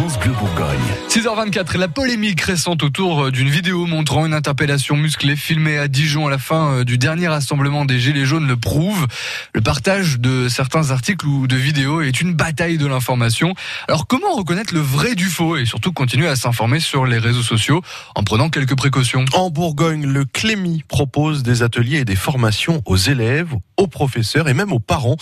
France Bleu Bourgogne. 6h24, la polémique récente autour euh, d'une vidéo montrant une interpellation musclée filmée à Dijon à la fin euh, du dernier rassemblement des Gilets jaunes le prouve. Le partage de certains articles ou de vidéos est une bataille de l'information. Alors comment reconnaître le vrai du faux et surtout continuer à s'informer sur les réseaux sociaux en prenant quelques précautions? En Bourgogne, le Clémy propose des ateliers et des formations aux élèves, aux professeurs et même aux parents.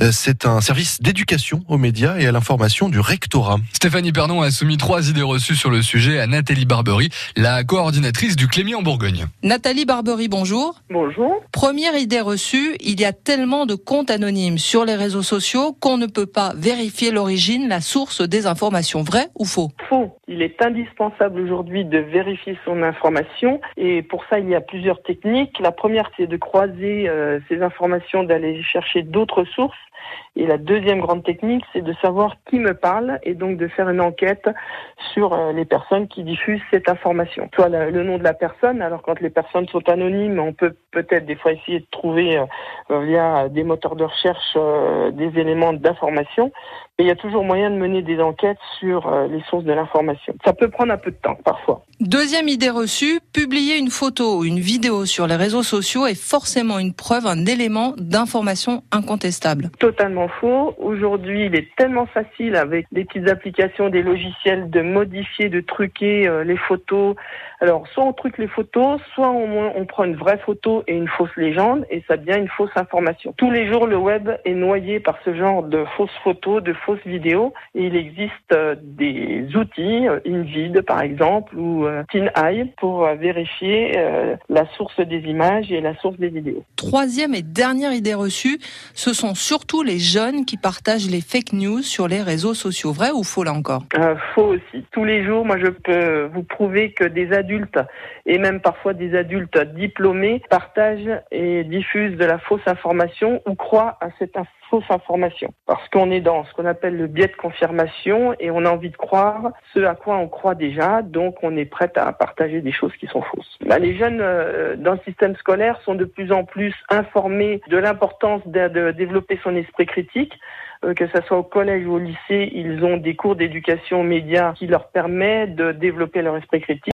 Euh, C'est un service d'éducation aux médias et à l'information du rectorat. Stéphanie Pernon a soumis trois idées reçues sur le sujet à Nathalie Barbery, la coordinatrice du Clémy en Bourgogne. Nathalie Barbery, bonjour. Bonjour. Première idée reçue, il y a tellement de comptes anonymes sur les réseaux sociaux qu'on ne peut pas vérifier l'origine, la source des informations. Vrai ou faux? Faux. Il est indispensable aujourd'hui de vérifier son information et pour ça il y a plusieurs techniques. La première c'est de croiser euh, ces informations, d'aller chercher d'autres sources. Et la deuxième grande technique, c'est de savoir qui me parle et donc de faire une enquête sur euh, les personnes qui diffusent cette information. Soit le nom de la personne, alors quand les personnes sont anonymes, on peut peut-être des fois essayer de trouver euh, via des moteurs de recherche euh, des éléments d'information. Mais il y a toujours moyen de mener des enquêtes sur euh, les sources de l'information. Ça peut prendre un peu de temps parfois. Deuxième idée reçue, publier une photo ou une vidéo sur les réseaux sociaux est forcément une preuve, un élément d'information incontestable. Totalement faux. Aujourd'hui, il est tellement facile avec des petites applications, des logiciels de modifier, de truquer euh, les photos. Alors, soit on truque les photos, soit on, on prend une vraie photo et une fausse légende et ça devient une fausse information. Tous les jours, le web est noyé par ce genre de fausses photos, de fausses vidéos et il existe euh, des outils, euh, InVid par exemple ou TinEye pour vérifier la source des images et la source des vidéos. Troisième et dernière idée reçue, ce sont surtout les jeunes qui partagent les fake news sur les réseaux sociaux. Vrai ou faux là encore? Euh, faux aussi. Tous les jours, moi, je peux vous prouver que des adultes et même parfois des adultes diplômés partagent et diffusent de la fausse information ou croient à cette fausse information. Parce qu'on est dans ce qu'on appelle le biais de confirmation et on a envie de croire ce à quoi on croit déjà, donc on est prêt à partager des choses qui sont fausses. Bah, les jeunes euh, dans le système scolaire sont de plus en plus informés de l'importance de- développer son esprit critique euh, que ce soit au collège ou au lycée, ils ont des cours d'éducation aux médias qui leur permettent de développer leur esprit critique.